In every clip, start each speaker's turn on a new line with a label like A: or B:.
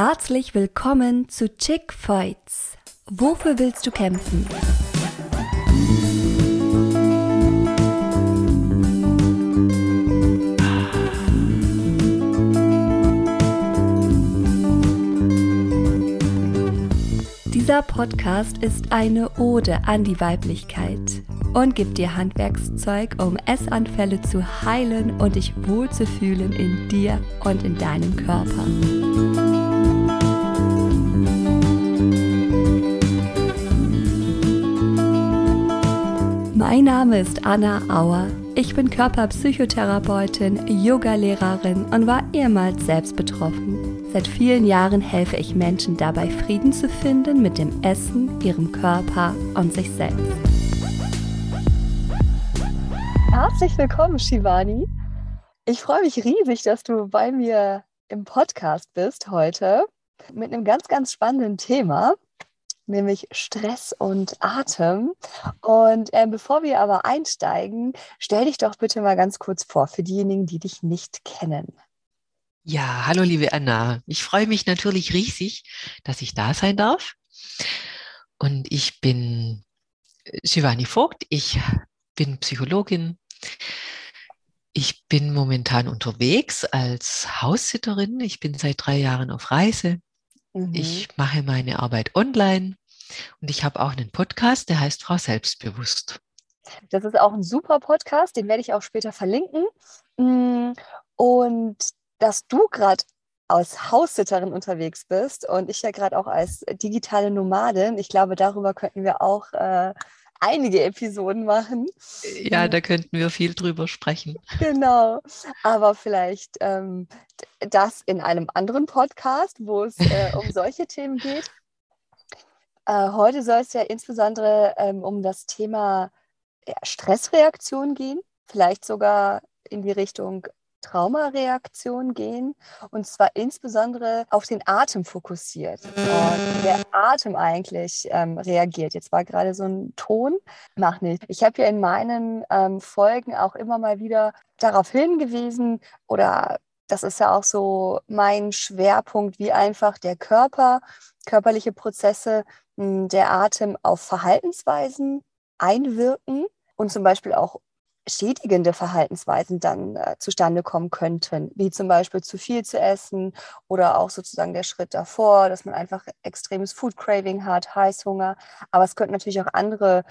A: Herzlich willkommen zu Chick Fights. Wofür willst du kämpfen? Dieser Podcast ist eine Ode an die Weiblichkeit und gibt dir Handwerkszeug, um Essanfälle zu heilen und dich wohlzufühlen in dir und in deinem Körper. Mein Name ist Anna Auer. Ich bin Körperpsychotherapeutin, Yogalehrerin und war ehemals selbst betroffen. Seit vielen Jahren helfe ich Menschen dabei, Frieden zu finden mit dem Essen, ihrem Körper und sich selbst. Herzlich willkommen, Shivani. Ich freue mich riesig, dass du bei mir im Podcast bist heute mit einem ganz, ganz spannenden Thema, nämlich Stress und Atem. Und äh, bevor wir aber einsteigen, stell dich doch bitte mal ganz kurz vor für diejenigen, die dich nicht kennen.
B: Ja, hallo liebe Anna. Ich freue mich natürlich riesig, dass ich da sein darf. Und ich bin äh, Shivani Vogt. Ich bin Psychologin. Ich bin momentan unterwegs als Haussitterin. Ich bin seit drei Jahren auf Reise. Mhm. Ich mache meine Arbeit online und ich habe auch einen Podcast, der heißt Frau Selbstbewusst.
A: Das ist auch ein super Podcast, den werde ich auch später verlinken. Mm, und dass du gerade als Haussitterin unterwegs bist und ich ja gerade auch als digitale Nomadin. Ich glaube, darüber könnten wir auch äh, einige Episoden machen.
B: Ja, da könnten wir viel drüber sprechen.
A: Genau, aber vielleicht ähm, das in einem anderen Podcast, wo es äh, um solche Themen geht. Äh, heute soll es ja insbesondere ähm, um das Thema Stressreaktion gehen, vielleicht sogar in die Richtung Traumareaktion gehen und zwar insbesondere auf den Atem fokussiert und der Atem eigentlich ähm, reagiert. Jetzt war gerade so ein Ton, mach nicht. Ich habe ja in meinen ähm, Folgen auch immer mal wieder darauf hingewiesen oder das ist ja auch so mein Schwerpunkt, wie einfach der Körper, körperliche Prozesse, der Atem auf Verhaltensweisen einwirken und zum Beispiel auch schädigende Verhaltensweisen dann äh, zustande kommen könnten, wie zum Beispiel zu viel zu essen oder auch sozusagen der Schritt davor, dass man einfach extremes Food Craving hat, Heißhunger. Aber es könnten natürlich auch andere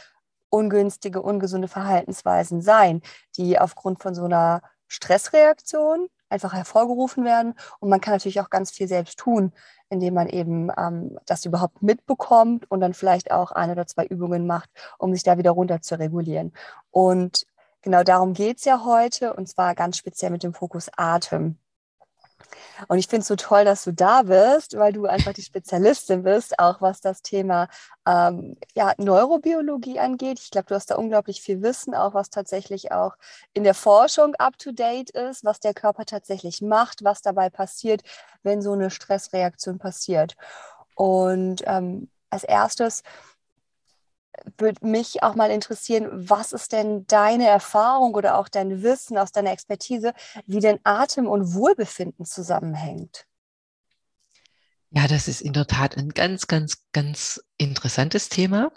A: ungünstige, ungesunde Verhaltensweisen sein, die aufgrund von so einer Stressreaktion einfach hervorgerufen werden. Und man kann natürlich auch ganz viel selbst tun, indem man eben ähm, das überhaupt mitbekommt und dann vielleicht auch ein oder zwei Übungen macht, um sich da wieder runter zu regulieren. Und Genau darum geht es ja heute und zwar ganz speziell mit dem Fokus Atem. Und ich finde es so toll, dass du da bist, weil du einfach die Spezialistin bist, auch was das Thema ähm, ja, Neurobiologie angeht. Ich glaube, du hast da unglaublich viel Wissen, auch was tatsächlich auch in der Forschung up-to-date ist, was der Körper tatsächlich macht, was dabei passiert, wenn so eine Stressreaktion passiert. Und ähm, als erstes würde mich auch mal interessieren, was ist denn deine Erfahrung oder auch dein Wissen aus deiner Expertise, wie denn Atem und Wohlbefinden zusammenhängt?
B: Ja, das ist in der Tat ein ganz, ganz, ganz interessantes Thema.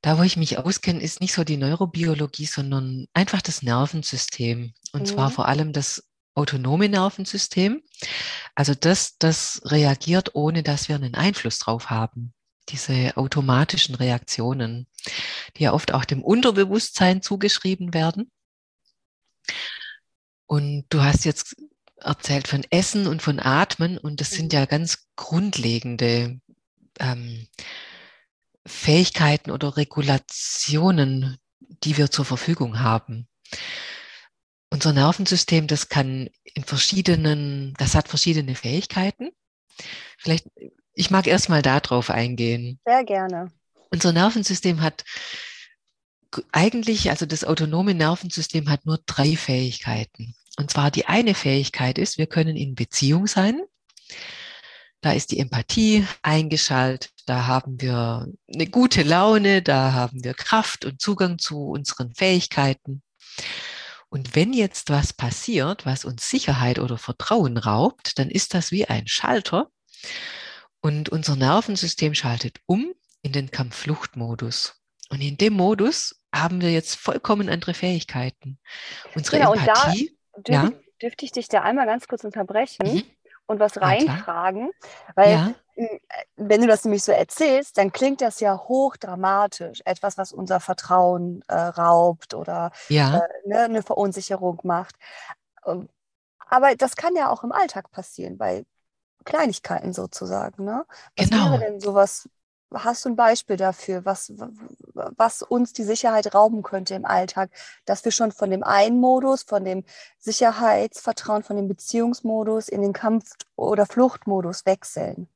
B: Da, wo ich mich auskenne, ist nicht so die Neurobiologie, sondern einfach das Nervensystem. Und mhm. zwar vor allem das autonome Nervensystem. Also das, das reagiert, ohne dass wir einen Einfluss drauf haben diese automatischen Reaktionen, die ja oft auch dem Unterbewusstsein zugeschrieben werden. Und du hast jetzt erzählt von Essen und von Atmen und das sind ja ganz grundlegende ähm, Fähigkeiten oder Regulationen, die wir zur Verfügung haben. Unser Nervensystem, das kann in verschiedenen, das hat verschiedene Fähigkeiten. Vielleicht ich mag erstmal darauf eingehen.
A: Sehr gerne.
B: Unser Nervensystem hat eigentlich, also das autonome Nervensystem hat nur drei Fähigkeiten. Und zwar die eine Fähigkeit ist, wir können in Beziehung sein. Da ist die Empathie eingeschaltet, da haben wir eine gute Laune, da haben wir Kraft und Zugang zu unseren Fähigkeiten. Und wenn jetzt was passiert, was uns Sicherheit oder Vertrauen raubt, dann ist das wie ein Schalter, Und unser Nervensystem schaltet um in den Kampffluchtmodus. Und in dem Modus haben wir jetzt vollkommen andere Fähigkeiten. Unsere
A: Genau,
B: Empathie.
A: und da
B: ja.
A: dürfte, ich dich da einmal ganz kurz unterbrechen
B: Mhm.
A: und was
B: Ja,
A: reinfragen, weil
B: Ja,
A: m, wenn du das nämlich so erzählst, dann klingt das ja hochdramatisch, etwas, was unser Vertrauen äh, raubt oder
B: ja,
A: äh, ne, eine Verunsicherung macht. Ähm, Aber das kann ja auch im Alltag passieren, bei Kleinigkeiten sozusagen. Ne? Was wäre
B: genau.
A: denn sowas? Hast du ein Beispiel dafür, was, was uns die Sicherheit rauben könnte im Alltag, dass wir schon von dem einen Modus, von dem Sicherheitsvertrauen, von dem Beziehungsmodus in den Kampf- oder Fluchtmodus wechseln?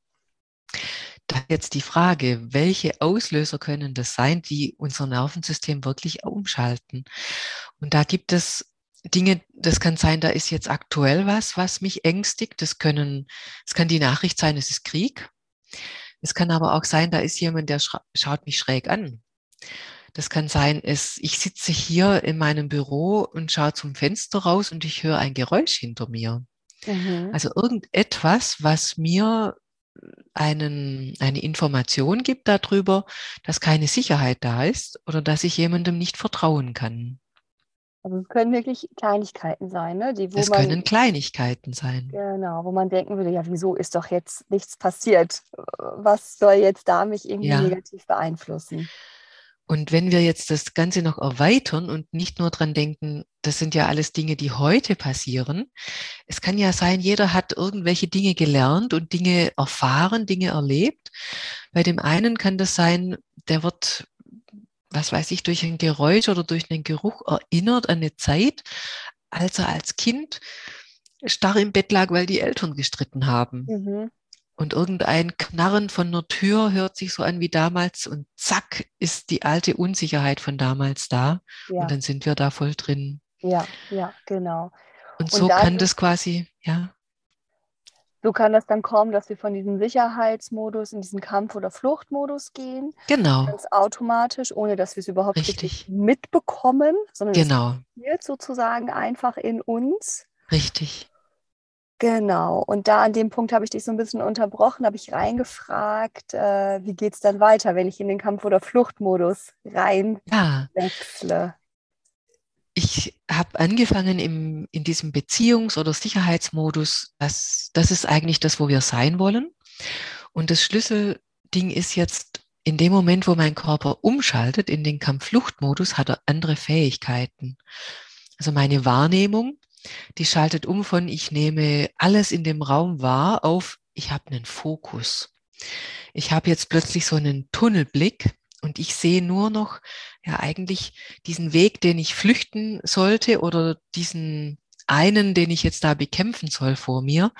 B: Da jetzt die Frage, welche Auslöser können das sein, die unser Nervensystem wirklich umschalten? Und da gibt es Dinge, das kann sein, da ist jetzt aktuell was, was mich ängstigt. Das können, es kann die Nachricht sein, es ist Krieg. Es kann aber auch sein, da ist jemand, der schaut mich schräg an. Das kann sein, es, ich sitze hier in meinem Büro und schaue zum Fenster raus und ich höre ein Geräusch hinter mir.
A: Mhm.
B: Also irgendetwas, was mir einen, eine Information gibt darüber, dass keine Sicherheit da ist oder dass ich jemandem nicht vertrauen kann.
A: Also es können wirklich Kleinigkeiten sein, ne? die, wo
B: Es
A: man
B: können Kleinigkeiten sein.
A: Genau, wo man denken würde, ja, wieso ist doch jetzt nichts passiert? Was soll jetzt da mich irgendwie
B: Ja.
A: negativ beeinflussen?
B: Und wenn wir jetzt das Ganze noch erweitern und nicht nur dran denken, das sind ja alles Dinge, die heute passieren. Es kann ja sein, jeder hat irgendwelche Dinge gelernt und Dinge erfahren, Dinge erlebt. Bei dem einen kann das sein, der wird, was weiß ich, durch ein Geräusch oder durch einen Geruch erinnert an eine Zeit, als er als Kind starr im Bett lag, weil die Eltern gestritten haben.
A: Mhm.
B: Und irgendein Knarren von einer Tür hört sich so an wie damals und zack ist die alte Unsicherheit von damals da.
A: Ja,
B: Und dann sind wir da voll drin.
A: ja, ja, genau.
B: Und
A: Und
B: so kann das quasi, ja,
A: So kann das dann kommen, dass wir von diesem Sicherheitsmodus in diesen Kampf- oder Fluchtmodus gehen,
B: genau,
A: ganz automatisch, ohne dass wir es überhaupt richtig, mitbekommen, sondern
B: genau,
A: es passiert sozusagen einfach in uns.
B: richtig.
A: Genau. Und da an dem Punkt habe ich dich so ein bisschen unterbrochen, habe ich reingefragt, äh, wie geht es dann weiter, wenn ich in den Kampf- oder Fluchtmodus rein
B: Ja,
A: wechsle?
B: Ich habe angefangen im, in diesem Beziehungs- oder Sicherheitsmodus. Das, das ist eigentlich das, wo wir sein wollen. Und das Schlüsselding ist jetzt, in dem Moment, wo mein Körper umschaltet in den Kampf-Flucht-Modus, hat er andere Fähigkeiten. Also meine Wahrnehmung, die schaltet um von ich nehme alles in dem Raum wahr auf ich habe einen Fokus. Ich habe jetzt plötzlich so einen Tunnelblick und ich sehe nur noch ja eigentlich diesen Weg, den ich flüchten sollte oder diesen einen, den ich jetzt da bekämpfen soll vor mir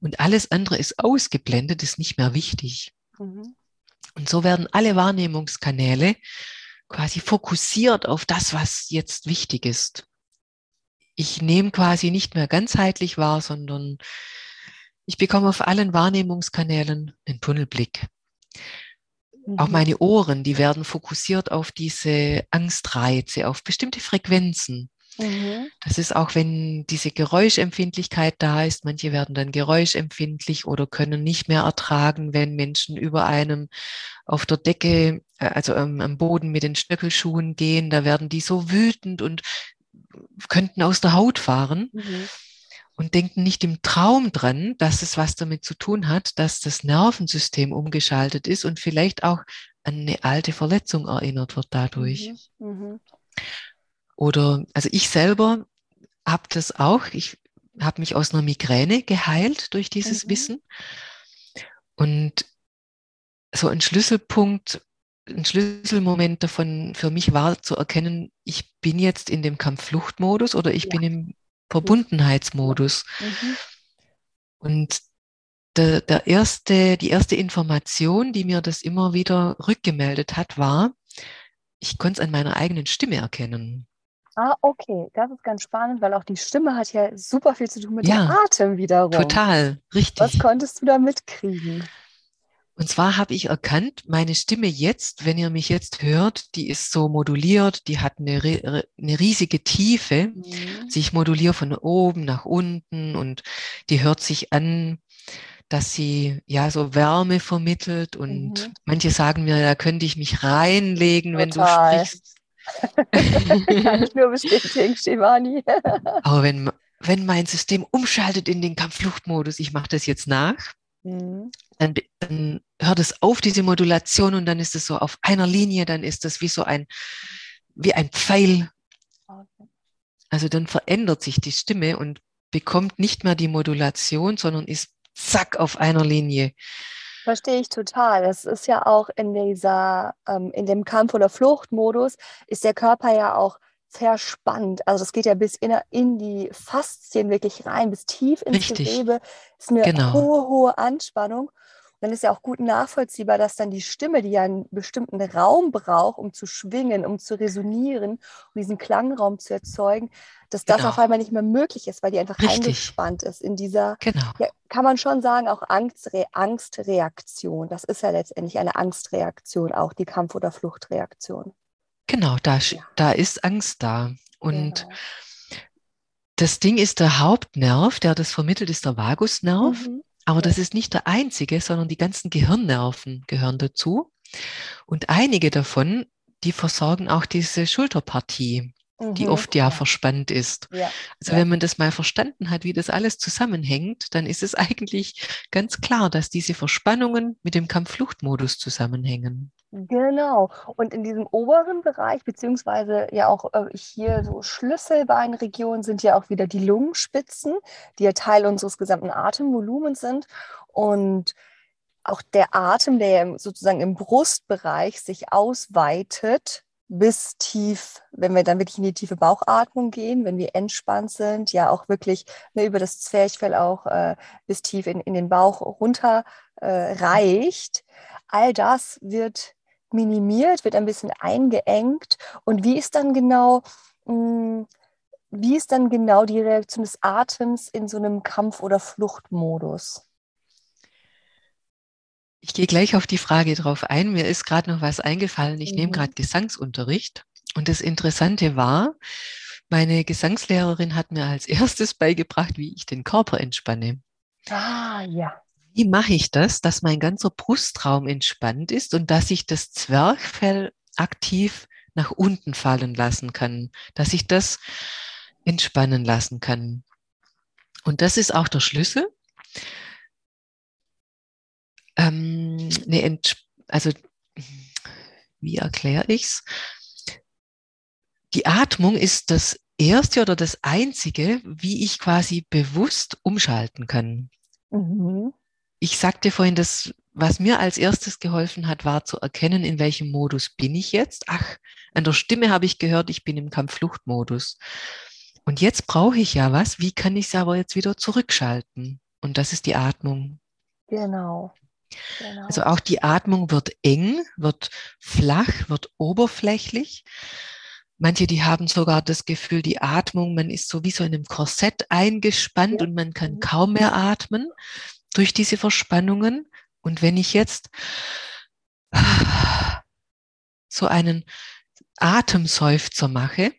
B: und alles andere ist ausgeblendet, ist nicht mehr wichtig.
A: Mhm.
B: Und so werden alle Wahrnehmungskanäle quasi fokussiert auf das, was jetzt wichtig ist. Ich nehme quasi nicht mehr ganzheitlich wahr, sondern ich bekomme auf allen Wahrnehmungskanälen einen Tunnelblick. Auch
A: Mhm.
B: meine Ohren, die werden fokussiert auf diese Angstreize, auf bestimmte Frequenzen.
A: Mhm.
B: Das ist auch, wenn diese Geräuschempfindlichkeit da ist. Manche werden dann geräuschempfindlich oder können nicht mehr ertragen, wenn Menschen über einem auf der Decke, äh, also am, am Boden mit den Stöckelschuhen gehen. Da werden die so wütend und könnten aus der Haut fahren
A: Mhm.
B: Und denken nicht im Traum dran, dass es was damit zu tun hat, dass das Nervensystem umgeschaltet ist und vielleicht auch an eine alte Verletzung erinnert wird dadurch.
A: Mhm. Mhm.
B: Oder, also ich selber habe das auch. Ich habe mich aus einer Migräne geheilt durch dieses
A: Mhm.
B: Wissen. Und so ein Schlüsselpunkt, ein Schlüsselmoment davon für mich war zu erkennen, ich bin jetzt in dem Kampffluchtmodus oder ich
A: Ja.
B: bin im Verbundenheitsmodus.
A: Mhm.
B: Und der, der erste, die erste Information, die mir das immer wieder rückgemeldet hat, war, ich konnte es an meiner eigenen Stimme erkennen.
A: Ah, okay, das ist ganz spannend, weil auch die Stimme hat ja super viel zu tun mit
B: Ja,
A: dem Atem wiederum.
B: Total,
A: Was
B: richtig.
A: konntest du da mitkriegen?
B: Und zwar habe ich erkannt, meine Stimme jetzt, wenn ihr mich jetzt hört, die ist so moduliert, die hat eine, eine riesige Tiefe.
A: Mhm.
B: Also ich moduliere von oben nach unten und die hört sich an. dass sie ja so Wärme vermittelt und mhm. manche sagen mir, da könnte ich mich reinlegen, Total. wenn du sprichst.
A: Kann ich nur bestätigen, Shivani.
B: Aber wenn, wenn mein System umschaltet in den Kampffluchtmodus, ich mache das jetzt nach, mhm. dann, dann hört es auf, diese Modulation, und dann ist es so auf einer Linie, dann ist das wie so ein, wie ein Pfeil. Also dann verändert sich die Stimme und bekommt nicht mehr die Modulation, sondern ist zack auf einer Linie.
A: Verstehe ich total. Das ist ja auch in dieser, ähm, in dem Kampf- oder Fluchtmodus ist der Körper ja auch verspannt. Also das geht ja bis in, in die Faszien wirklich rein, bis tief ins Richtig. Gewebe. Das ist eine genau. hohe, hohe Anspannung dann ist ja auch gut nachvollziehbar, dass dann die Stimme, die ja einen bestimmten Raum braucht, um zu schwingen, um zu resonieren, um diesen Klangraum zu erzeugen, dass das genau. auf einmal nicht mehr möglich ist, weil die einfach Richtig. eingespannt ist in dieser, genau. ja, kann man schon sagen, auch Angstre Angstreaktion. Das ist ja letztendlich eine Angstreaktion, auch die Kampf- oder Fluchtreaktion.
B: Genau, da, ja. da ist Angst da. Und genau. das Ding ist der Hauptnerv, der das vermittelt, ist der Vagusnerv. Mhm. Aber das ist nicht der einzige, sondern die ganzen Gehirnnerven gehören dazu. Und einige davon, die versorgen auch diese Schulterpartie, mhm. die oft ja verspannt ist. Ja. Also ja. wenn man das mal verstanden hat, wie das alles zusammenhängt, dann ist es eigentlich ganz klar, dass diese Verspannungen mit dem Kampffluchtmodus zusammenhängen.
A: Genau. Und in diesem oberen Bereich, beziehungsweise ja auch äh, hier so Schlüsselbeinregionen, sind ja auch wieder die Lungenspitzen, die ja Teil unseres gesamten Atemvolumens sind. Und auch der Atem, der ja sozusagen im Brustbereich sich ausweitet, bis tief, wenn wir dann wirklich in die tiefe Bauchatmung gehen, wenn wir entspannt sind, ja auch wirklich ne, über das Zwerchfell auch äh, bis tief in, in den Bauch runter äh, reicht. All das wird minimiert, wird ein bisschen eingeengt. Und wie ist dann genau, hm, wie ist dann genau die Reaktion des Atems in so einem Kampf- oder Fluchtmodus?
B: Ich gehe gleich auf die Frage drauf ein. Mir ist gerade noch was eingefallen. Ich mhm. nehme gerade Gesangsunterricht. Und das Interessante war, meine Gesangslehrerin hat mir als erstes beigebracht, wie ich den Körper entspanne.
A: Ah, ja
B: wie mache ich das, dass mein ganzer Brustraum entspannt ist und dass ich das Zwerchfell aktiv nach unten fallen lassen kann, dass ich das entspannen lassen kann. Und das ist auch der Schlüssel. Ähm, ne, also, wie erkläre ich es? Die Atmung ist das erste oder das einzige, wie ich quasi bewusst umschalten kann. Mhm ich sagte vorhin, dass was mir als erstes geholfen hat, war zu erkennen, in welchem Modus bin ich jetzt. Ach, an der Stimme habe ich gehört, ich bin im Kampffluchtmodus. Und jetzt brauche ich ja was. Wie kann ich es aber jetzt wieder zurückschalten? Und das ist die Atmung.
A: Genau.
B: genau. Also auch die Atmung wird eng, wird flach, wird oberflächlich. Manche, die haben sogar das Gefühl, die Atmung, man ist so wie so in einem Korsett eingespannt ja. und man kann kaum mehr atmen durch diese Verspannungen. Und wenn ich jetzt so einen Atemseufzer mache,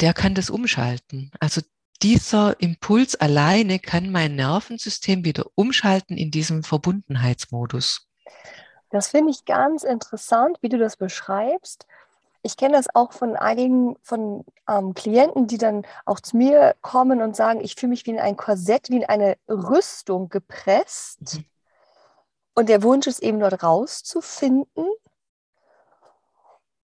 B: der kann das umschalten. Also dieser Impuls alleine kann mein Nervensystem wieder umschalten in diesem Verbundenheitsmodus.
A: Das finde ich ganz interessant, wie du das beschreibst ich kenne das auch von einigen von ähm, Klienten, die dann auch zu mir kommen und sagen, ich fühle mich wie in ein Korsett, wie in eine Rüstung gepresst. Mhm. Und der Wunsch ist eben dort rauszufinden.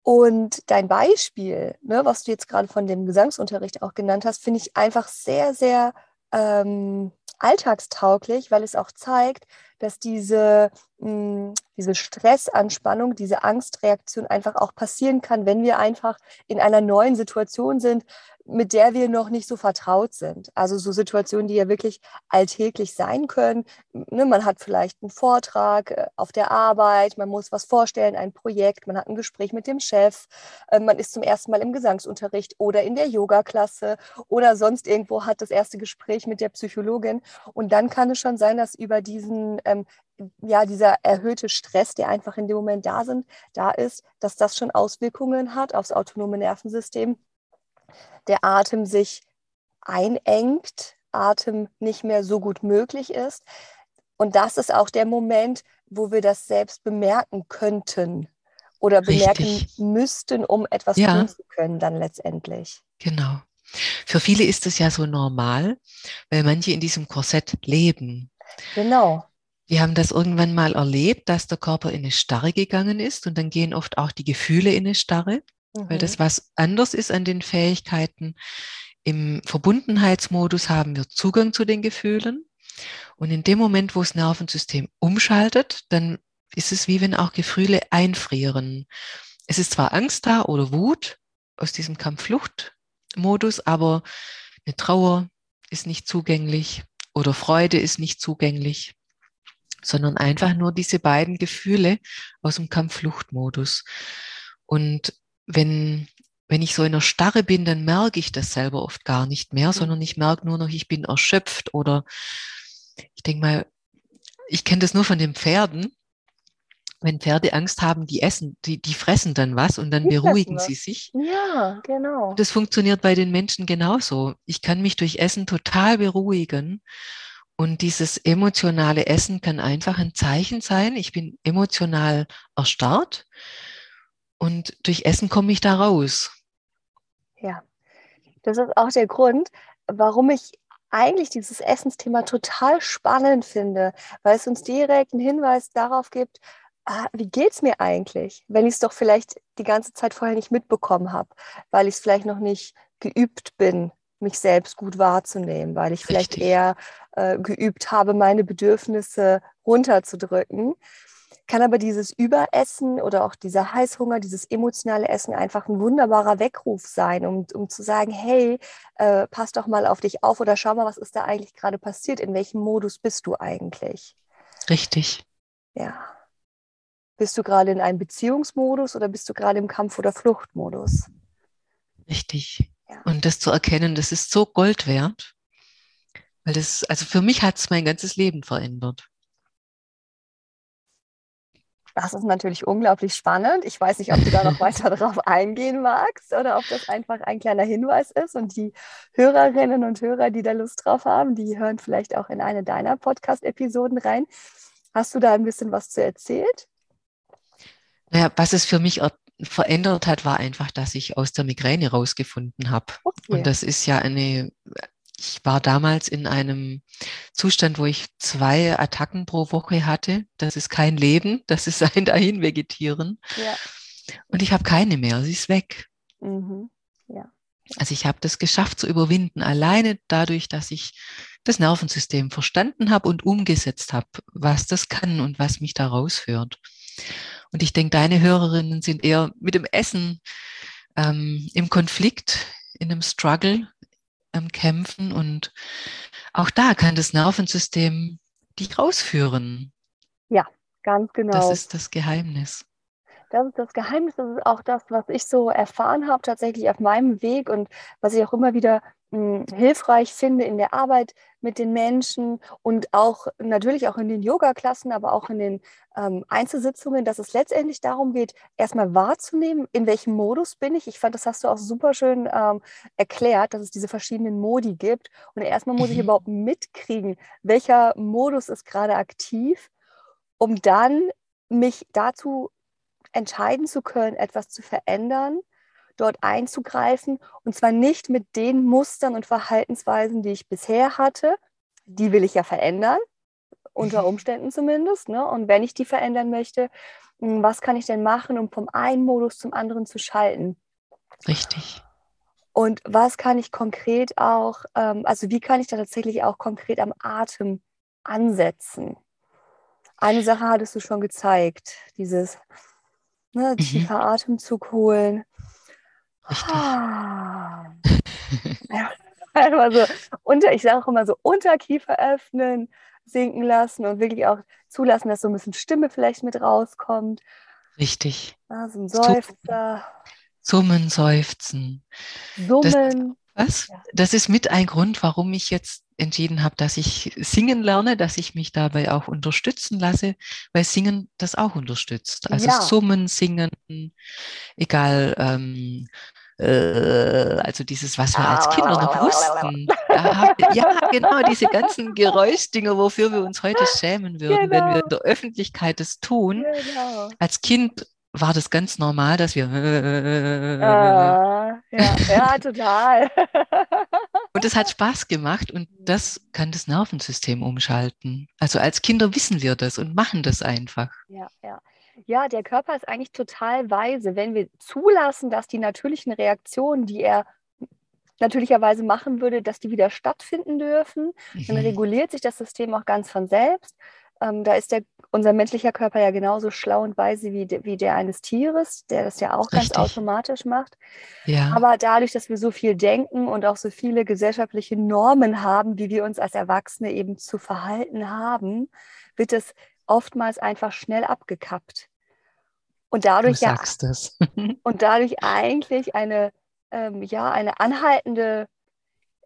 A: Und dein Beispiel, ne, was du jetzt gerade von dem Gesangsunterricht auch genannt hast, finde ich einfach sehr, sehr ähm, alltagstauglich, weil es auch zeigt, dass diese, hm, diese Stressanspannung, diese Angstreaktion einfach auch passieren kann, wenn wir einfach in einer neuen Situation sind, mit der wir noch nicht so vertraut sind. Also so Situationen, die ja wirklich alltäglich sein können. Ne, man hat vielleicht einen Vortrag äh, auf der Arbeit, man muss was vorstellen, ein Projekt, man hat ein Gespräch mit dem Chef, äh, man ist zum ersten Mal im Gesangsunterricht oder in der Yoga-Klasse oder sonst irgendwo hat das erste Gespräch mit der Psychologin. Und dann kann es schon sein, dass über diesen ähm, ja, dieser erhöhte Stress, der einfach in dem Moment da sind, da ist, dass das schon Auswirkungen hat aufs autonome Nervensystem der Atem sich einengt, Atem nicht mehr so gut möglich ist. Und das ist auch der Moment, wo wir das selbst bemerken könnten oder bemerken Richtig. müssten, um etwas ja. tun zu können, dann letztendlich.
B: Genau. Für viele ist es ja so normal, weil manche in diesem Korsett leben.
A: Genau.
B: Die haben das irgendwann mal erlebt, dass der Körper in eine Starre gegangen ist und dann gehen oft auch die Gefühle in eine Starre, mhm. weil das was anders ist an den Fähigkeiten. Im Verbundenheitsmodus haben wir Zugang zu den Gefühlen und in dem Moment, wo das Nervensystem umschaltet, dann ist es wie wenn auch Gefühle einfrieren. Es ist zwar Angst da oder Wut aus diesem Kampffluchtmodus, aber eine Trauer ist nicht zugänglich oder Freude ist nicht zugänglich sondern einfach nur diese beiden Gefühle aus dem Kampffluchtmodus. Und wenn, wenn ich so in der Starre bin, dann merke ich das selber oft gar nicht mehr, sondern ich merke nur noch, ich bin erschöpft oder ich denke mal, ich kenne das nur von den Pferden. Wenn Pferde Angst haben, die essen, die, die fressen dann was und dann die beruhigen sie sich.
A: Ja, genau.
B: Das funktioniert bei den Menschen genauso. Ich kann mich durch Essen total beruhigen und dieses emotionale Essen kann einfach ein Zeichen sein. Ich bin emotional erstarrt und durch Essen komme ich da raus.
A: Ja, das ist auch der Grund, warum ich eigentlich dieses Essensthema total spannend finde, weil es uns direkt einen Hinweis darauf gibt, ah, wie geht es mir eigentlich, wenn ich es doch vielleicht die ganze Zeit vorher nicht mitbekommen habe, weil ich es vielleicht noch nicht geübt bin, mich selbst gut wahrzunehmen, weil ich vielleicht Richtig. eher äh, geübt habe, meine Bedürfnisse runterzudrücken. Kann aber dieses Überessen oder auch dieser Heißhunger, dieses emotionale Essen einfach ein wunderbarer Weckruf sein, um, um zu sagen, hey, äh, pass doch mal auf dich auf oder schau mal, was ist da eigentlich gerade passiert, in welchem Modus bist du eigentlich?
B: Richtig.
A: Ja. Bist du gerade in einem Beziehungsmodus oder bist du gerade im Kampf- oder Fluchtmodus?
B: Richtig. Und das zu erkennen, das ist so Gold wert. Weil das, also für mich hat es mein ganzes Leben verändert.
A: Das ist natürlich unglaublich spannend. Ich weiß nicht, ob du da noch weiter darauf eingehen magst oder ob das einfach ein kleiner Hinweis ist. Und die Hörerinnen und Hörer, die da Lust drauf haben, die hören vielleicht auch in eine deiner Podcast-Episoden rein. Hast du da ein bisschen was zu erzählt?
B: Naja, was es für mich verändert hat, war einfach, dass ich aus der Migräne rausgefunden habe. Okay. Und das ist ja eine, ich war damals in einem Zustand, wo ich zwei Attacken pro Woche hatte. Das ist kein Leben, das ist ein Dahinvegetieren. Ja. Und ich habe keine mehr, sie ist weg. Mhm. Ja. Also ich habe das geschafft zu überwinden, alleine dadurch, dass ich das Nervensystem verstanden habe und umgesetzt habe, was das kann und was mich da rausführt. Und ich denke, deine Hörerinnen sind eher mit dem Essen ähm, im Konflikt, in einem Struggle am Kämpfen. Und auch da kann das Nervensystem dich rausführen.
A: Ja, ganz genau.
B: Das ist das Geheimnis.
A: Das ist das Geheimnis, das ist auch das, was ich so erfahren habe tatsächlich auf meinem Weg und was ich auch immer wieder hilfreich finde in der Arbeit mit den Menschen und auch natürlich auch in den Yoga-Klassen, aber auch in den ähm, Einzelsitzungen, dass es letztendlich darum geht, erstmal wahrzunehmen, in welchem Modus bin ich. Ich fand, das hast du auch super schön ähm, erklärt, dass es diese verschiedenen Modi gibt. Und erstmal muss ich mhm. überhaupt mitkriegen, welcher Modus ist gerade aktiv, um dann mich dazu entscheiden zu können, etwas zu verändern dort einzugreifen und zwar nicht mit den Mustern und Verhaltensweisen, die ich bisher hatte. Die will ich ja verändern, unter mhm. Umständen zumindest. Ne? Und wenn ich die verändern möchte, hm, was kann ich denn machen, um vom einen Modus zum anderen zu schalten?
B: Richtig.
A: Und was kann ich konkret auch, ähm, also wie kann ich da tatsächlich auch konkret am Atem ansetzen? Eine Sache hattest du schon gezeigt, dieses ne, mhm. tiefer mhm. Atemzug holen,
B: Richtig. Ah.
A: ja, einfach so unter, ich sage auch immer so Unterkiefer öffnen, sinken lassen und wirklich auch zulassen, dass so ein bisschen Stimme vielleicht mit rauskommt.
B: Richtig.
A: Ah, so ein Seufzer.
B: Summen, seufzen.
A: Summen.
B: Das, was? Ja. Das ist mit ein Grund, warum ich jetzt entschieden habe, dass ich singen lerne, dass ich mich dabei auch unterstützen lasse, weil Singen das auch unterstützt. Also ja. Summen, Singen, egal, ähm, äh, also dieses, was wir als Kinder noch wussten. Hab, ja, genau, diese ganzen Geräuschdinger, wofür wir uns heute schämen würden, genau. wenn wir genau. in der Öffentlichkeit das tun. Genau. Als Kind war das ganz normal, dass wir.
A: Ah, ja, ja, total.
B: und es hat Spaß gemacht und das kann das Nervensystem umschalten. Also als Kinder wissen wir das und machen das einfach.
A: Ja, ja. Ja, der Körper ist eigentlich total weise, wenn wir zulassen, dass die natürlichen Reaktionen, die er natürlicherweise machen würde, dass die wieder stattfinden dürfen. Mhm. Dann reguliert sich das System auch ganz von selbst. Ähm, da ist der, unser menschlicher Körper ja genauso schlau und weise wie, de, wie der eines Tieres, der das ja auch Richtig. ganz automatisch macht. Ja. Aber dadurch, dass wir so viel denken und auch so viele gesellschaftliche Normen haben, wie wir uns als Erwachsene eben zu verhalten haben, wird es oftmals einfach schnell abgekappt. Und dadurch
B: du sagst ja, es.
A: und dadurch eigentlich eine ähm, ja, eine anhaltende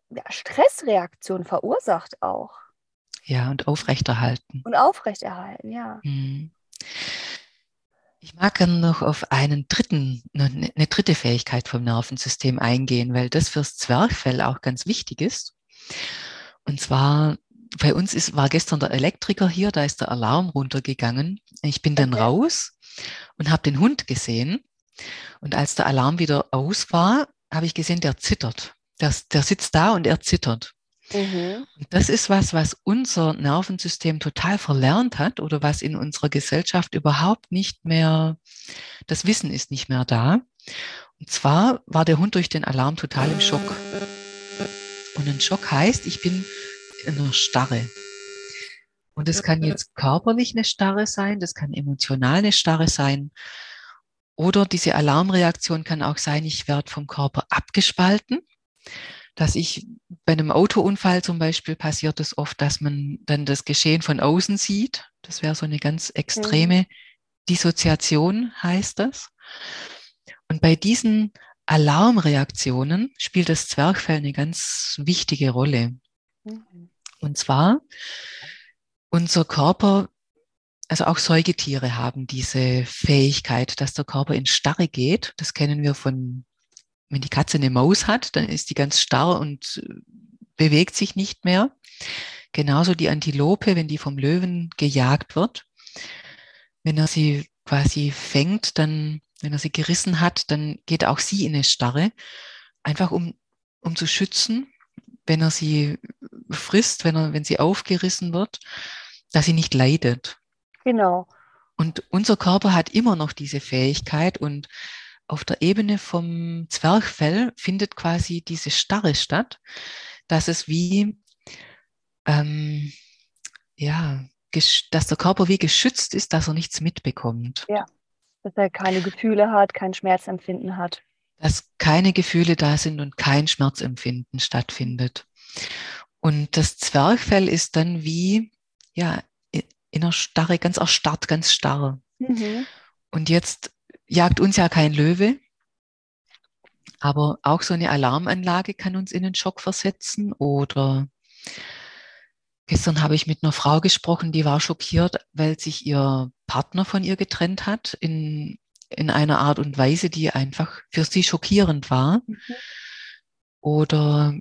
A: ja, Stressreaktion verursacht auch.
B: Ja, und aufrechterhalten.
A: Und aufrechterhalten, ja. Mhm.
B: Ich mag gerne noch auf einen dritten, eine dritte Fähigkeit vom Nervensystem eingehen, weil das fürs Zwerchfell auch ganz wichtig ist. Und zwar, bei uns ist, war gestern der Elektriker hier, da ist der Alarm runtergegangen. Ich bin dann raus und habe den Hund gesehen. Und als der Alarm wieder aus war, habe ich gesehen, der zittert. Der, der sitzt da und er zittert. Mhm. Das ist was, was unser Nervensystem total verlernt hat oder was in unserer Gesellschaft überhaupt nicht mehr, das Wissen ist nicht mehr da. Und zwar war der Hund durch den Alarm total im Schock. Und ein Schock heißt, ich bin in einer Starre. Und das kann jetzt körperlich eine Starre sein, das kann emotional eine Starre sein. Oder diese Alarmreaktion kann auch sein, ich werde vom Körper abgespalten. Dass ich bei einem Autounfall zum Beispiel passiert es oft, dass man dann das Geschehen von außen sieht. Das wäre so eine ganz extreme mhm. Dissoziation, heißt das. Und bei diesen Alarmreaktionen spielt das Zwerchfell eine ganz wichtige Rolle. Mhm. Und zwar, unser Körper also auch Säugetiere haben diese Fähigkeit, dass der Körper in Starre geht. Das kennen wir von, wenn die Katze eine Maus hat, dann ist die ganz starr und äh, bewegt sich nicht mehr. Genauso die Antilope, wenn die vom Löwen gejagt wird. Wenn er sie quasi fängt, dann, wenn er sie gerissen hat, dann geht auch sie in eine Starre. Einfach um, um zu schützen, wenn er sie frisst, wenn er, wenn sie aufgerissen wird, dass sie nicht leidet.
A: Genau.
B: Und unser Körper hat immer noch diese Fähigkeit und auf der Ebene vom Zwerchfell findet quasi diese Starre statt, dass es wie, ähm, ja, dass der Körper wie geschützt ist, dass er nichts mitbekommt.
A: Ja, dass er keine Gefühle hat, kein Schmerzempfinden hat.
B: Dass keine Gefühle da sind und kein Schmerzempfinden stattfindet. Und das Zwerchfell ist dann wie, ja, in der Starre, ganz erstarrt, ganz starr. Mhm. Und jetzt jagt uns ja kein Löwe, aber auch so eine Alarmanlage kann uns in den Schock versetzen. Oder gestern habe ich mit einer Frau gesprochen, die war schockiert, weil sich ihr Partner von ihr getrennt hat in, in einer Art und Weise, die einfach für sie schockierend war. Mhm. Oder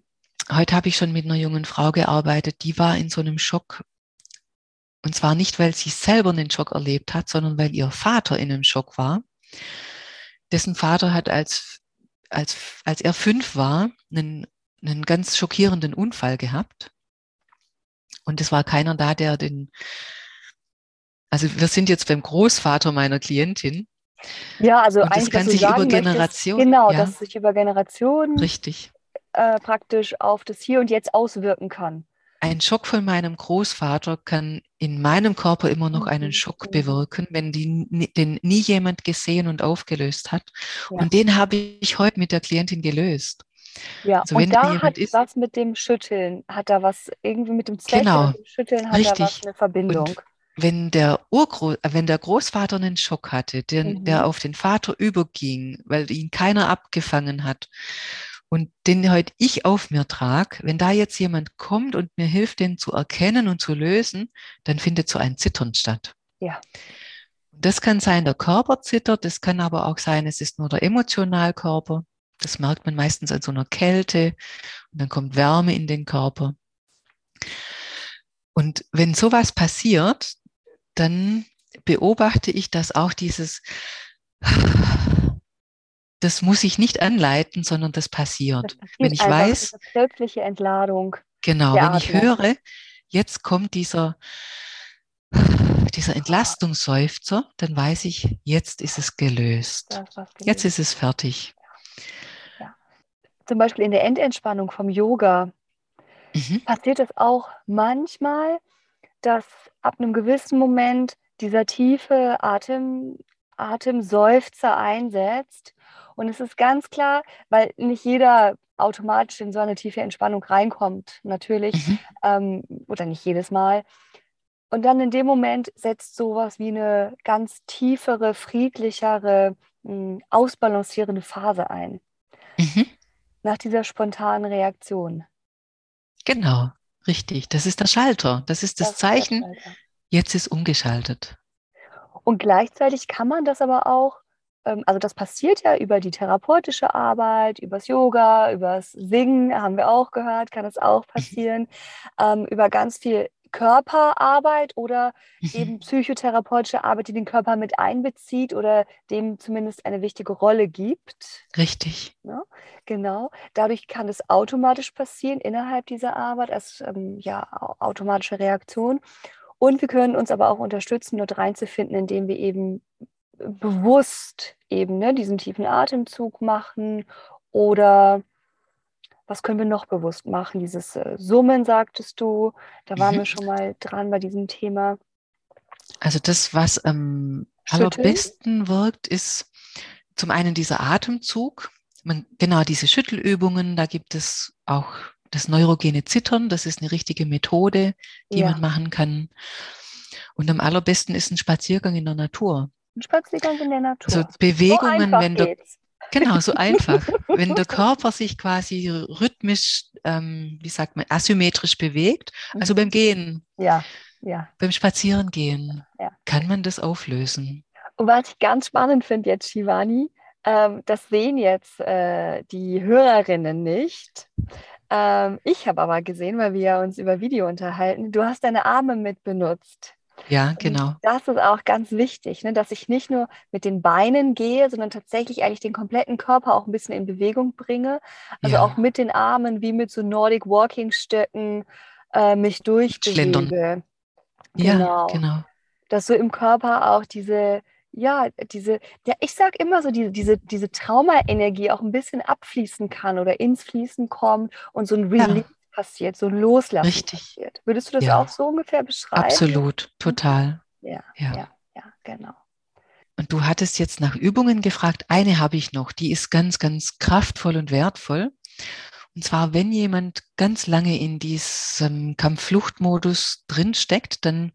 B: heute habe ich schon mit einer jungen Frau gearbeitet, die war in so einem Schock, und zwar nicht, weil sie selber einen Schock erlebt hat, sondern weil ihr Vater in einem Schock war. Dessen Vater hat als, als, als er fünf war, einen, einen ganz schockierenden Unfall gehabt. Und es war keiner da, der den, also wir sind jetzt beim Großvater meiner Klientin.
A: Ja, also
B: und das kann sich über Generationen.
A: Genau, ja, dass sich über Generationen
B: richtig.
A: Äh, praktisch auf das Hier und Jetzt auswirken kann
B: ein Schock von meinem Großvater kann in meinem Körper immer noch einen mhm. Schock bewirken, wenn die, den nie jemand gesehen und aufgelöst hat. Ja. Und den habe ich heute mit der Klientin gelöst.
A: Ja, also und da hat ist, was mit dem Schütteln, hat da was irgendwie mit dem
B: Zwerchfell genau,
A: mit dem Schütteln hat richtig. da was eine Verbindung. Und
B: wenn der Urgro äh, wenn der Großvater einen Schock hatte, der, mhm. der auf den Vater überging, weil ihn keiner abgefangen hat und den heute ich auf mir trage, wenn da jetzt jemand kommt und mir hilft, den zu erkennen und zu lösen, dann findet so ein Zittern statt.
A: Ja.
B: Das kann sein, der Körper zittert, das kann aber auch sein, es ist nur der Emotionalkörper. Das merkt man meistens an so einer Kälte und dann kommt Wärme in den Körper. Und wenn sowas passiert, dann beobachte ich, dass auch dieses, das muss ich nicht anleiten, sondern das passiert. Das passiert
A: wenn ich einfach, weiß, plötzliche Entladung.
B: Genau, wenn ich höre, jetzt kommt dieser, dieser Entlastungsseufzer, dann weiß ich, jetzt ist es gelöst. gelöst. Jetzt ist es fertig.
A: Ja. Zum Beispiel in der Endentspannung vom Yoga mhm. passiert es auch manchmal, dass ab einem gewissen Moment dieser tiefe Atem, Atemseufzer einsetzt. Und es ist ganz klar, weil nicht jeder automatisch in so eine tiefe Entspannung reinkommt, natürlich, mhm. ähm, oder nicht jedes Mal. Und dann in dem Moment setzt sowas wie eine ganz tiefere, friedlichere, mh, hm, ausbalancierende Phase ein. Mhm. Nach dieser spontanen Reaktion.
B: Genau, richtig. Das ist der Schalter. Das ist das, das Zeichen. Ist jetzt ist umgeschaltet.
A: Und gleichzeitig kann man das aber auch, ähm, also das passiert ja über die therapeutische Arbeit, übers Yoga, übers Singen, haben wir auch gehört, kann es auch mhm. passieren, ähm, über ganz viel Körperarbeit oder mhm. eben psychotherapeutische Arbeit, die den Körper mit einbezieht oder dem zumindest eine wichtige Rolle gibt.
B: Richtig.
A: Ja, genau. Dadurch kann es automatisch passieren innerhalb dieser Arbeit als ähm, ja, automatische Reaktion. Und wir können uns aber auch unterstützen, dort reinzufinden, indem wir eben bewusst eben ne, diesen tiefen Atemzug machen oder was können wir noch bewusst machen? Dieses äh, Summen, sagtest du, da waren mhm. wir schon mal dran bei diesem Thema.
B: Also das, was am allerbesten wirkt, ist zum einen dieser Atemzug. Man, genau diese Schüttelübungen, da gibt es auch das neurogene Zittern, das ist eine richtige Methode, die ja. man machen kann. Und am allerbesten ist ein Spaziergang in der Natur.
A: Ein Spaziergang in der Natur.
B: Also Bewegungen, so wenn der, genau, so einfach. wenn der Körper sich quasi rhythmisch, ähm, wie sagt man, asymmetrisch bewegt, also mhm. beim Gehen,
A: ja, ja.
B: beim Spazierengehen, ja. kann man das auflösen.
A: Und was ich ganz spannend finde jetzt, Shivani, ähm, das sehen jetzt äh, die Hörerinnen nicht. Ähm, ich habe aber gesehen, weil wir uns über Video unterhalten, du hast deine Arme mit benutzt.
B: Ja, genau. Und
A: das ist auch ganz wichtig, ne, dass ich nicht nur mit den Beinen gehe, sondern tatsächlich eigentlich den kompletten Körper auch ein bisschen in Bewegung bringe. Also ja. auch mit den Armen, wie mit so Nordic Walking Stöcken, äh, mich durchbewege.
B: Genau. Ja, genau.
A: Dass so im Körper auch diese ja, diese, ja, ich sage immer so, diese, diese, diese Traumaenergie auch ein bisschen abfließen kann oder ins Fließen kommt und so ein Release. Passiert, so ein Loslassen
B: Richtig.
A: passiert. Würdest du das ja. auch so ungefähr beschreiben?
B: Absolut, total.
A: Ja, ja, ja, ja, genau.
B: Und du hattest jetzt nach Übungen gefragt. Eine habe ich noch, die ist ganz, ganz kraftvoll und wertvoll. Und zwar, wenn jemand ganz lange in diesem Kampffluchtmodus drinsteckt, dann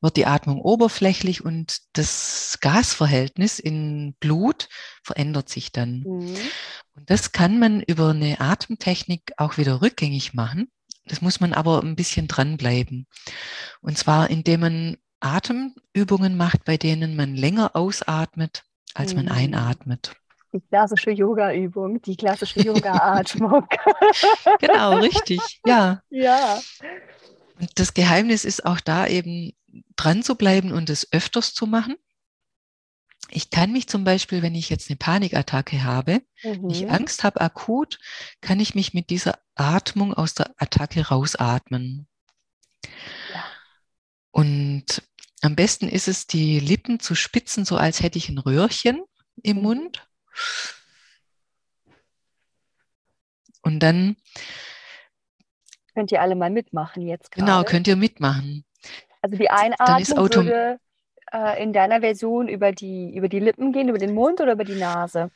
B: wird die Atmung oberflächlich und das Gasverhältnis in Blut verändert sich dann. Mhm. Und das kann man über eine Atemtechnik auch wieder rückgängig machen. Das muss man aber ein bisschen dranbleiben. Und zwar, indem man Atemübungen macht, bei denen man länger ausatmet, als mhm. man einatmet.
A: Die klassische Yoga-Übung, die klassische Yoga-Atmung.
B: genau, richtig, ja.
A: Ja.
B: Und das Geheimnis ist auch da eben dran zu bleiben und es öfters zu machen. Ich kann mich zum Beispiel, wenn ich jetzt eine Panikattacke habe, mhm. ich Angst habe akut, kann ich mich mit dieser Atmung aus der Attacke rausatmen. Ja. Und am besten ist es, die Lippen zu spitzen, so als hätte ich ein Röhrchen im mhm. Mund. Und dann
A: könnt ihr alle mal mitmachen jetzt
B: genau, gerade. Genau, könnt ihr mitmachen.
A: Also die Einatmung würde äh, in deiner Version über die, über die Lippen gehen, über den Mund oder über die Nase?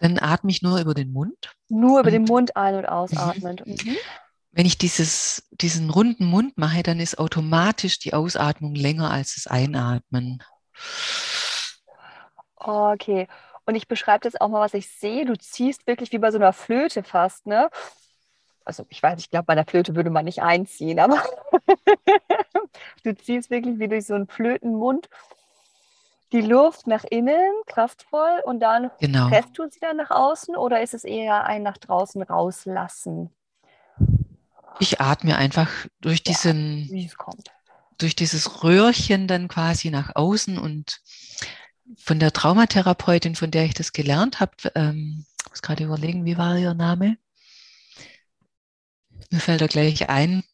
B: Dann atme ich nur über den Mund.
A: Nur über und, den Mund ein- und ausatmen. Mhm.
B: Mhm. Wenn ich dieses, diesen runden Mund mache, dann ist automatisch die Ausatmung länger als das Einatmen.
A: Okay. Und ich beschreibe das auch mal, was ich sehe. Du ziehst wirklich wie bei so einer Flöte fast, ne? Also ich weiß, ich glaube, bei der Flöte würde man nicht einziehen, aber du ziehst wirklich wie durch so einen Flötenmund die Luft nach innen, kraftvoll, und dann
B: genau.
A: presst du sie dann nach außen oder ist es eher ein nach draußen rauslassen?
B: Ich atme einfach durch diesen,
A: wie es kommt.
B: durch dieses Röhrchen dann quasi nach außen und von der Traumatherapeutin, von der ich das gelernt habe, ähm, ich muss gerade überlegen, wie war ihr Name? Mir fällt er gleich ein.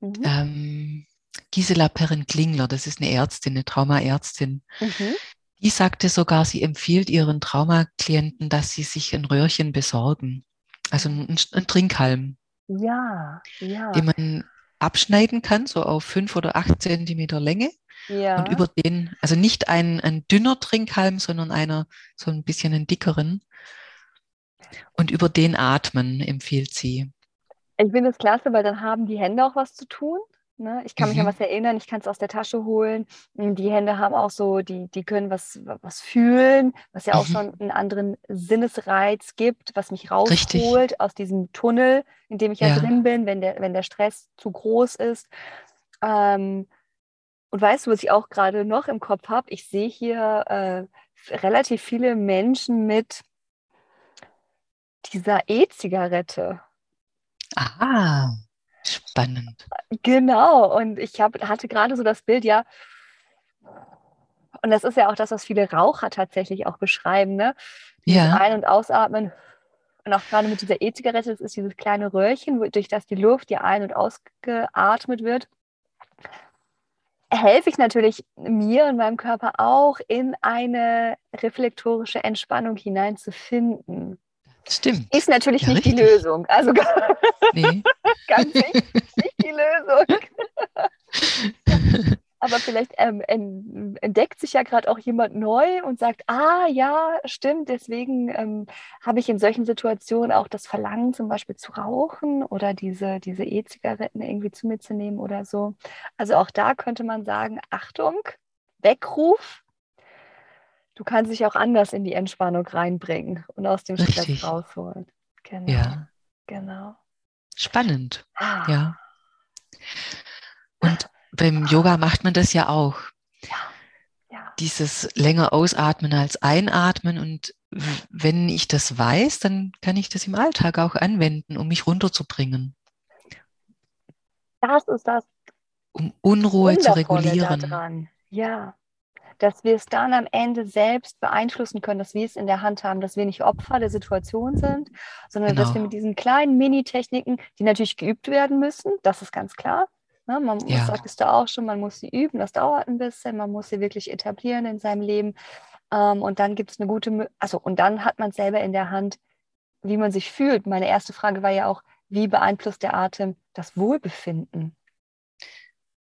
B: Mhm. Ähm, Gisela Perren-Klingler, das ist eine Ärztin, eine Traumaärztin. Mhm. Die sagte sogar, sie empfiehlt ihren Traumaklienten, dass sie sich ein Röhrchen besorgen. Also ein, ein Trinkhalm.
A: Ja, ja.
B: Den man abschneiden kann, so auf fünf oder acht Zentimeter Länge. Ja. Und über den, also nicht ein, ein dünner Trinkhalm, sondern einer so ein bisschen einen dickeren. Und über den atmen empfiehlt sie.
A: Ich finde es klasse, weil dann haben die Hände auch was zu tun. Ne? Ich kann mich mhm. an was erinnern, ich kann es aus der Tasche holen. Die Hände haben auch so, die, die können was, was fühlen, was ja auch mhm. schon einen anderen Sinnesreiz gibt, was mich rausholt Richtig. aus diesem Tunnel, in dem ich ja, ja, drin bin, wenn der, wenn der Stress zu groß ist. Ähm, und weißt du, was ich auch gerade noch im Kopf habe? Ich sehe hier äh, relativ viele Menschen mit dieser E-Zigarette.
B: Ah. Spannend.
A: Genau, und ich hab, hatte gerade so das Bild, ja, und das ist ja auch das, was viele Raucher tatsächlich auch beschreiben, ne? Dieses ja. Ein- und Ausatmen. Und auch gerade mit dieser E-Zigarette, das ist dieses kleine Röhrchen, durch das die Luft ja ein- und ausgeatmet wird. Helfe ich natürlich mir und meinem Körper auch, in eine reflektorische Entspannung hineinzufinden.
B: Stimmt.
A: Ist natürlich ja, nicht richtig. die Lösung. Also nee. ganz nicht, nicht die Lösung. Aber vielleicht ähm, entdeckt sich ja gerade auch jemand neu und sagt, ah ja, stimmt, deswegen ähm, habe ich in solchen Situationen auch das Verlangen zum Beispiel zu rauchen oder diese diese E-Zigaretten irgendwie zu mir zu nehmen oder so. Also auch da könnte man sagen, Achtung, Weckruf, du kannst dich auch anders in die Entspannung reinbringen und aus dem Stress rausholen.
B: Genau. Ja.
A: Genau.
B: Spannend. Ah. Ja. Und beim Yoga macht man das ja auch.
A: Ja. ja.
B: Dieses länger ausatmen als einatmen. Und wenn ich das weiß, dann kann ich das im Alltag auch anwenden, um mich runterzubringen.
A: Das ist das.
B: Um Unruhe zu regulieren. Daran.
A: Ja dass wir es dann am Ende selbst beeinflussen können, dass wir es in der Hand haben, dass wir nicht Opfer der Situation sind, sondern genau. dass wir mit diesen kleinen Mini-Techniken, die natürlich geübt werden müssen, das ist ganz klar. Ne, man ja. das sagtest du auch schon, man muss sie üben, das dauert ein bisschen, man muss sie wirklich etablieren in seinem Leben. Ähm, und dann gibt es eine gute, also und dann hat man selber in der Hand, wie man sich fühlt. Meine erste Frage war ja auch, wie beeinflusst der Atem das Wohlbefinden?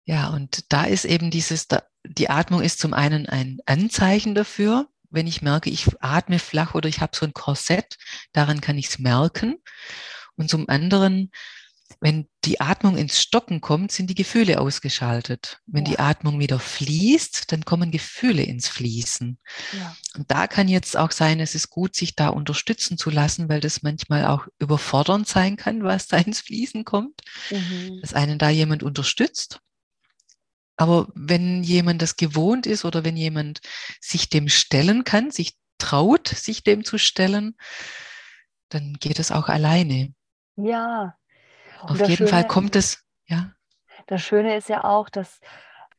B: Ja, und da ist eben dieses, die Atmung ist zum einen ein Anzeichen dafür, wenn ich merke, ich atme flach oder ich habe so ein Korsett, daran kann ich es merken. Und zum anderen, wenn die Atmung ins Stocken kommt, sind die Gefühle ausgeschaltet. Wenn ja. die Atmung wieder fließt, dann kommen Gefühle ins Fließen. Ja. Und da kann jetzt auch sein, es ist gut, sich da unterstützen zu lassen, weil das manchmal auch überfordernd sein kann, was da ins Fließen kommt. Mhm. Dass einen da jemand unterstützt. Aber wenn jemand das gewohnt ist oder wenn jemand sich dem stellen kann, sich traut, sich dem zu stellen, dann geht es auch alleine.
A: Ja.
B: Und Auf jeden Schöne, Fall kommt es, ja.
A: Das Schöne ist ja auch, dass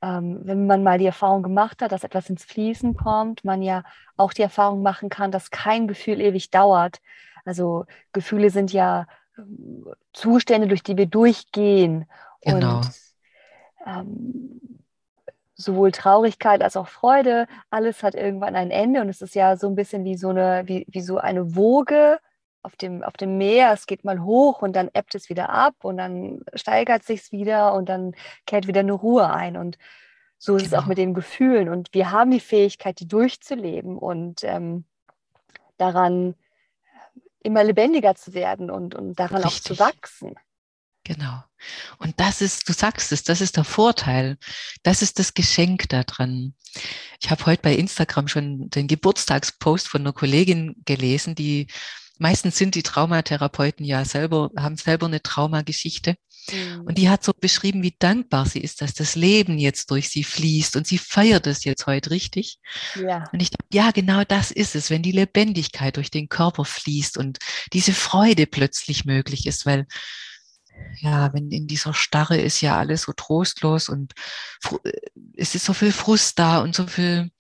A: ähm, wenn man mal die Erfahrung gemacht hat, dass etwas ins Fließen kommt, man ja auch die Erfahrung machen kann, dass kein Gefühl ewig dauert. Also Gefühle sind ja ähm, Zustände, durch die wir durchgehen.
B: Genau. Und
A: ähm, sowohl Traurigkeit als auch Freude, alles hat irgendwann ein Ende und es ist ja so ein bisschen wie so eine, wie, wie so eine Woge auf dem, auf dem Meer. Es geht mal hoch und dann ebbt es wieder ab und dann steigert sich wieder und dann kehrt wieder eine Ruhe ein. Und so ist genau. es auch genau. mit den Gefühlen. Und wir haben die Fähigkeit, die durchzuleben und ähm, daran immer lebendiger zu werden und, und daran Richtig. auch zu wachsen.
B: Genau. Und das ist, du sagst es, das ist der Vorteil. Das ist das Geschenk daran. Ich habe heute bei Instagram schon den Geburtstagspost von einer Kollegin gelesen, die meistens sind die Traumatherapeuten ja selber, haben selber eine Traumageschichte. Mhm. Und die hat so beschrieben, wie dankbar sie ist, dass das Leben jetzt durch sie fließt und sie feiert es jetzt heute richtig. Ja. Und ich dachte, ja, genau das ist es, wenn die Lebendigkeit durch den Körper fließt und diese Freude plötzlich möglich ist, weil ja, wenn in dieser Starre ist ja alles so trostlos und es ist so viel Frust da und so viel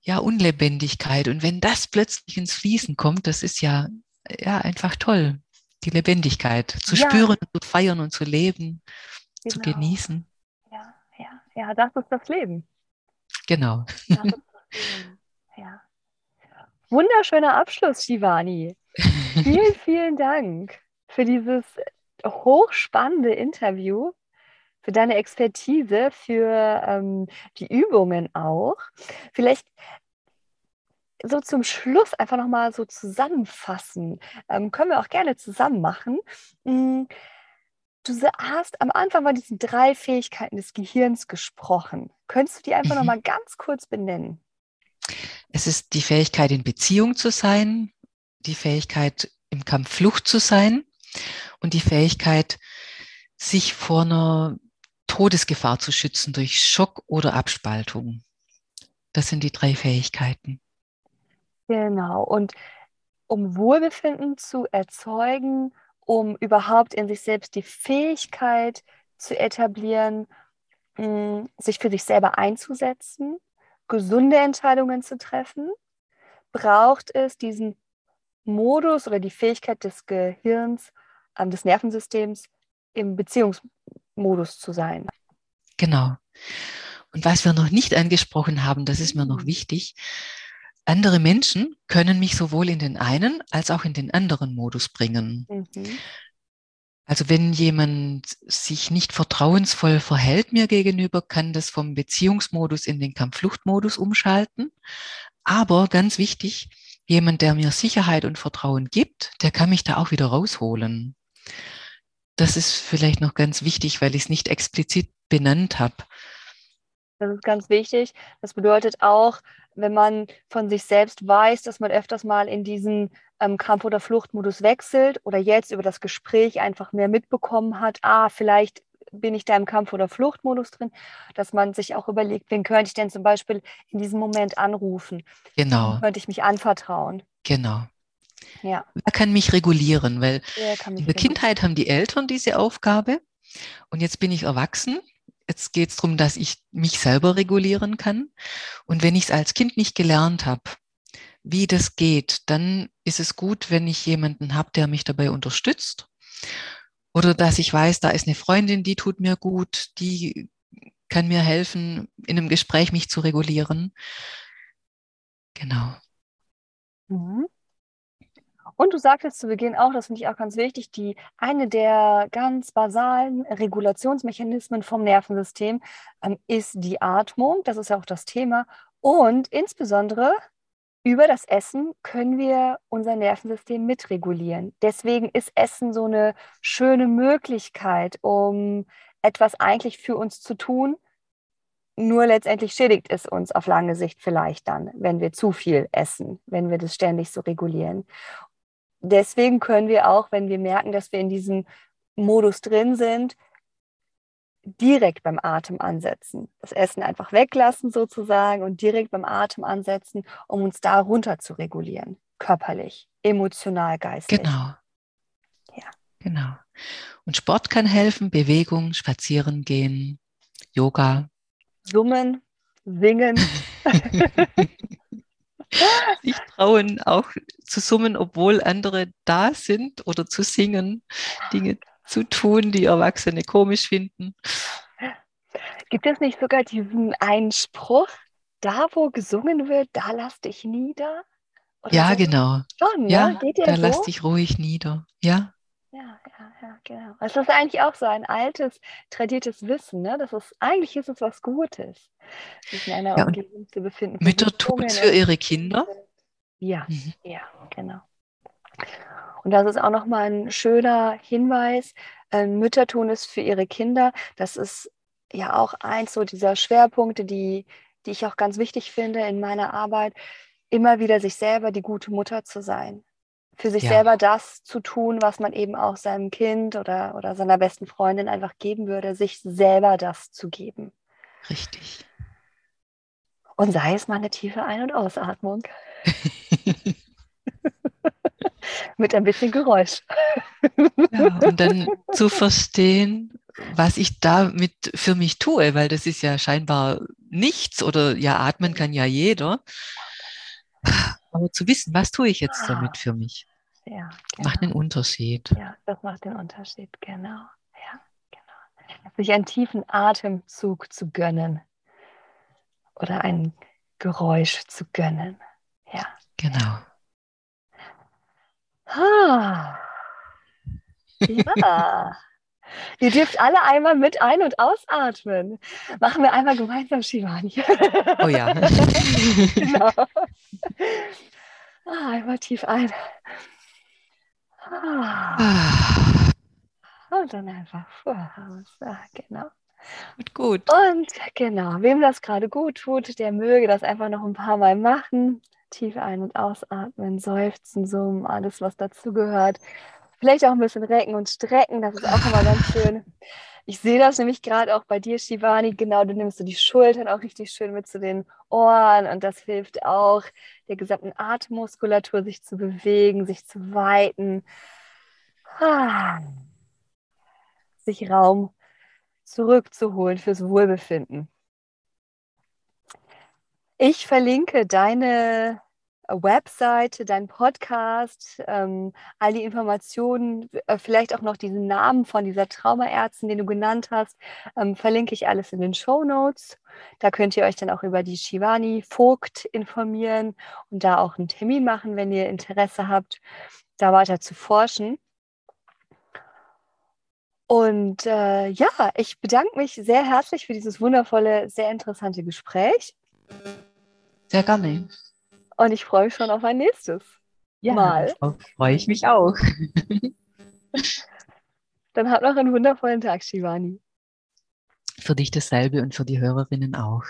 B: ja, Unlebendigkeit. Und wenn das plötzlich ins Fließen kommt, das ist ja, ja einfach toll die Lebendigkeit zu ja. spüren, zu feiern und zu leben, genau. zu genießen.
A: Ja, ja, ja, das ist das Leben.
B: Genau. Das ist das
A: Leben. Ja. Wunderschöner Abschluss, Shivani. vielen, vielen Dank für dieses hochspannende Interview, für deine Expertise, für ähm, die Übungen auch. Vielleicht so zum Schluss einfach nochmal so zusammenfassen. Ähm, können wir auch gerne zusammen machen. Hm, du hast am Anfang von diesen drei Fähigkeiten des Gehirns gesprochen. Könntest du die einfach mhm. nochmal ganz kurz benennen?
B: Es ist die Fähigkeit, in Beziehung zu sein, die Fähigkeit, im Kampf Flucht zu sein und die Fähigkeit, sich vor einer Todesgefahr zu schützen durch Schock oder Abspaltung. Das sind die drei Fähigkeiten.
A: Genau. Und um Wohlbefinden zu erzeugen, um überhaupt in sich selbst die Fähigkeit zu etablieren, hm, sich für sich selber einzusetzen, gesunde Entscheidungen zu treffen, braucht es diesen Modus oder die Fähigkeit des Gehirns, des Nervensystems im Beziehungsmodus zu sein.
B: Genau. Und was wir noch nicht angesprochen haben, das ist mir noch mhm. wichtig, andere Menschen können mich sowohl in den einen als auch in den anderen Modus bringen. Mhm. Also wenn jemand sich nicht vertrauensvoll verhält mir gegenüber, kann das vom Beziehungsmodus in den Kampffluchtmodus umschalten. Aber ganz wichtig, jemand, der mir Sicherheit und Vertrauen gibt, der kann mich da auch wieder rausholen. Das ist vielleicht noch ganz wichtig, weil ich es nicht explizit benannt habe.
A: Das ist ganz wichtig. Das bedeutet auch, wenn man von sich selbst weiß, dass man öfters mal in diesen ähm, Kampf- oder Fluchtmodus wechselt oder jetzt über das Gespräch einfach mehr mitbekommen hat, ah, vielleicht bin ich da im Kampf- oder Fluchtmodus drin, dass man sich auch überlegt, wen könnte ich denn zum Beispiel in diesem Moment anrufen?
B: Genau.
A: Wen könnte ich mich anvertrauen?
B: Genau. Ja. Wer kann mich regulieren? Weil in der Kindheit haben die Eltern diese Aufgabe und jetzt bin ich erwachsen Jetzt geht es darum, dass ich mich selber regulieren kann. Und wenn ich es als Kind nicht gelernt habe, wie das geht, dann ist es gut, wenn ich jemanden habe, der mich dabei unterstützt. Oder dass ich weiß, da ist eine Freundin, die tut mir gut, die kann mir helfen, in einem Gespräch mich zu regulieren. Genau.
A: Mhm. Und du sagtest zu Beginn auch, das finde ich auch ganz wichtig, die eine der ganz basalen Regulationsmechanismen vom Nervensystem ähm, ist die Atmung. Das ist ja auch das Thema. Und insbesondere über das Essen können wir unser Nervensystem mitregulieren. Deswegen ist Essen so eine schöne Möglichkeit, um etwas eigentlich für uns zu tun. Nur letztendlich schädigt es uns auf lange Sicht vielleicht dann, wenn wir zu viel essen, wenn wir das ständig so regulieren deswegen können wir auch, wenn wir merken, dass wir in diesem Modus drin sind, direkt beim Atem ansetzen. Das Essen einfach weglassen sozusagen und direkt beim Atem ansetzen, um uns da runter zu regulieren, körperlich, emotional, geistig.
B: Genau. Ja. Genau. Und Sport kann helfen, Bewegung, spazieren gehen, Yoga.
A: Summen, singen.
B: sich trauen, auch zu summen, obwohl andere da sind oder zu singen, Dinge zu tun, die Erwachsene komisch finden.
A: Gibt es nicht sogar diesen einen Spruch, da wo gesungen wird, da lass dich nieder?
B: Oder ja, so? genau. Schon, ja, ne? da so? lass dich ruhig nieder. Ja.
A: Ja, ja, ja, genau. Es ist eigentlich auch so ein altes, tradiertes Wissen, ne? Das ist, eigentlich ist es was Gutes, sich in einer ja, Umgebung zu befinden.
B: Mütter tun es für ihre Kinder.
A: Ja, mhm. ja, genau. Und das ist auch nochmal ein schöner Hinweis. Äh, Mütter tun es für ihre Kinder. Das ist ja auch eins so dieser Schwerpunkte, die, die ich auch ganz wichtig finde in meiner Arbeit, immer wieder sich selber die gute Mutter zu sein für sich
B: Ja.
A: selber das zu tun, was man eben auch seinem Kind oder, oder seiner besten Freundin einfach geben würde, sich selber das zu geben.
B: Richtig.
A: Und sei es mal eine tiefe Ein- und Ausatmung mit ein bisschen Geräusch.
B: Ja, und dann zu verstehen, was ich damit für mich tue, weil das ist ja scheinbar nichts oder ja, atmen kann ja jeder. Aber zu wissen, was tue ich jetzt damit für mich,
A: Ja,
B: macht
A: genau.
B: einen Unterschied.
A: Ja, das macht den Unterschied, genau. Ja, genau. Sich einen tiefen Atemzug zu gönnen oder ein Geräusch zu gönnen. Ja.
B: Genau.
A: Ah. Ja. Ihr dürft alle einmal mit ein- und ausatmen. Machen wir einmal gemeinsam Shivani.
B: Oh ja.
A: genau. Ah, einmal tief ein. Ah. Und dann einfach voraus. Ah, genau.
B: gut, gut.
A: Und genau, wem das gerade gut tut, der möge das einfach noch ein paar Mal machen. Tief ein- und ausatmen, seufzen, summen, alles, was dazugehört. Vielleicht auch ein bisschen recken und strecken, das ist auch immer ganz schön. Ich sehe das nämlich gerade auch bei dir, Shivani. Genau, du nimmst so die Schultern auch richtig schön mit zu den Ohren und das hilft auch der gesamten Atemmuskulatur, sich zu bewegen, sich zu weiten. Ah. Sich Raum zurückzuholen fürs Wohlbefinden. Ich verlinke deine Webseite, deinen Podcast, ähm, all die Informationen, äh, vielleicht auch noch diesen Namen von dieser Traumaärztin, den du genannt hast, ähm, verlinke ich alles in den Show Notes. Da könnt ihr euch dann auch über die Shivani Vogt informieren und da auch einen Termin machen, wenn ihr Interesse habt, da weiter zu forschen. Und äh, ja, ich bedanke mich sehr herzlich für dieses wundervolle, sehr interessante Gespräch.
B: Sehr gerne.
A: Und ich freue mich schon auf ein nächstes.
B: Ja,
A: Mal.
B: freue ich mich auch.
A: Dann habt noch einen wundervollen Tag, Shivani.
B: Für dich dasselbe und für die Hörerinnen auch.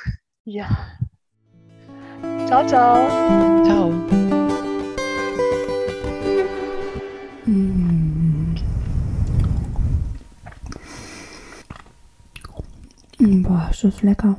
A: Ja. Ciao, ciao.
B: Ciao.
C: Mm, Boah, ist das lecker.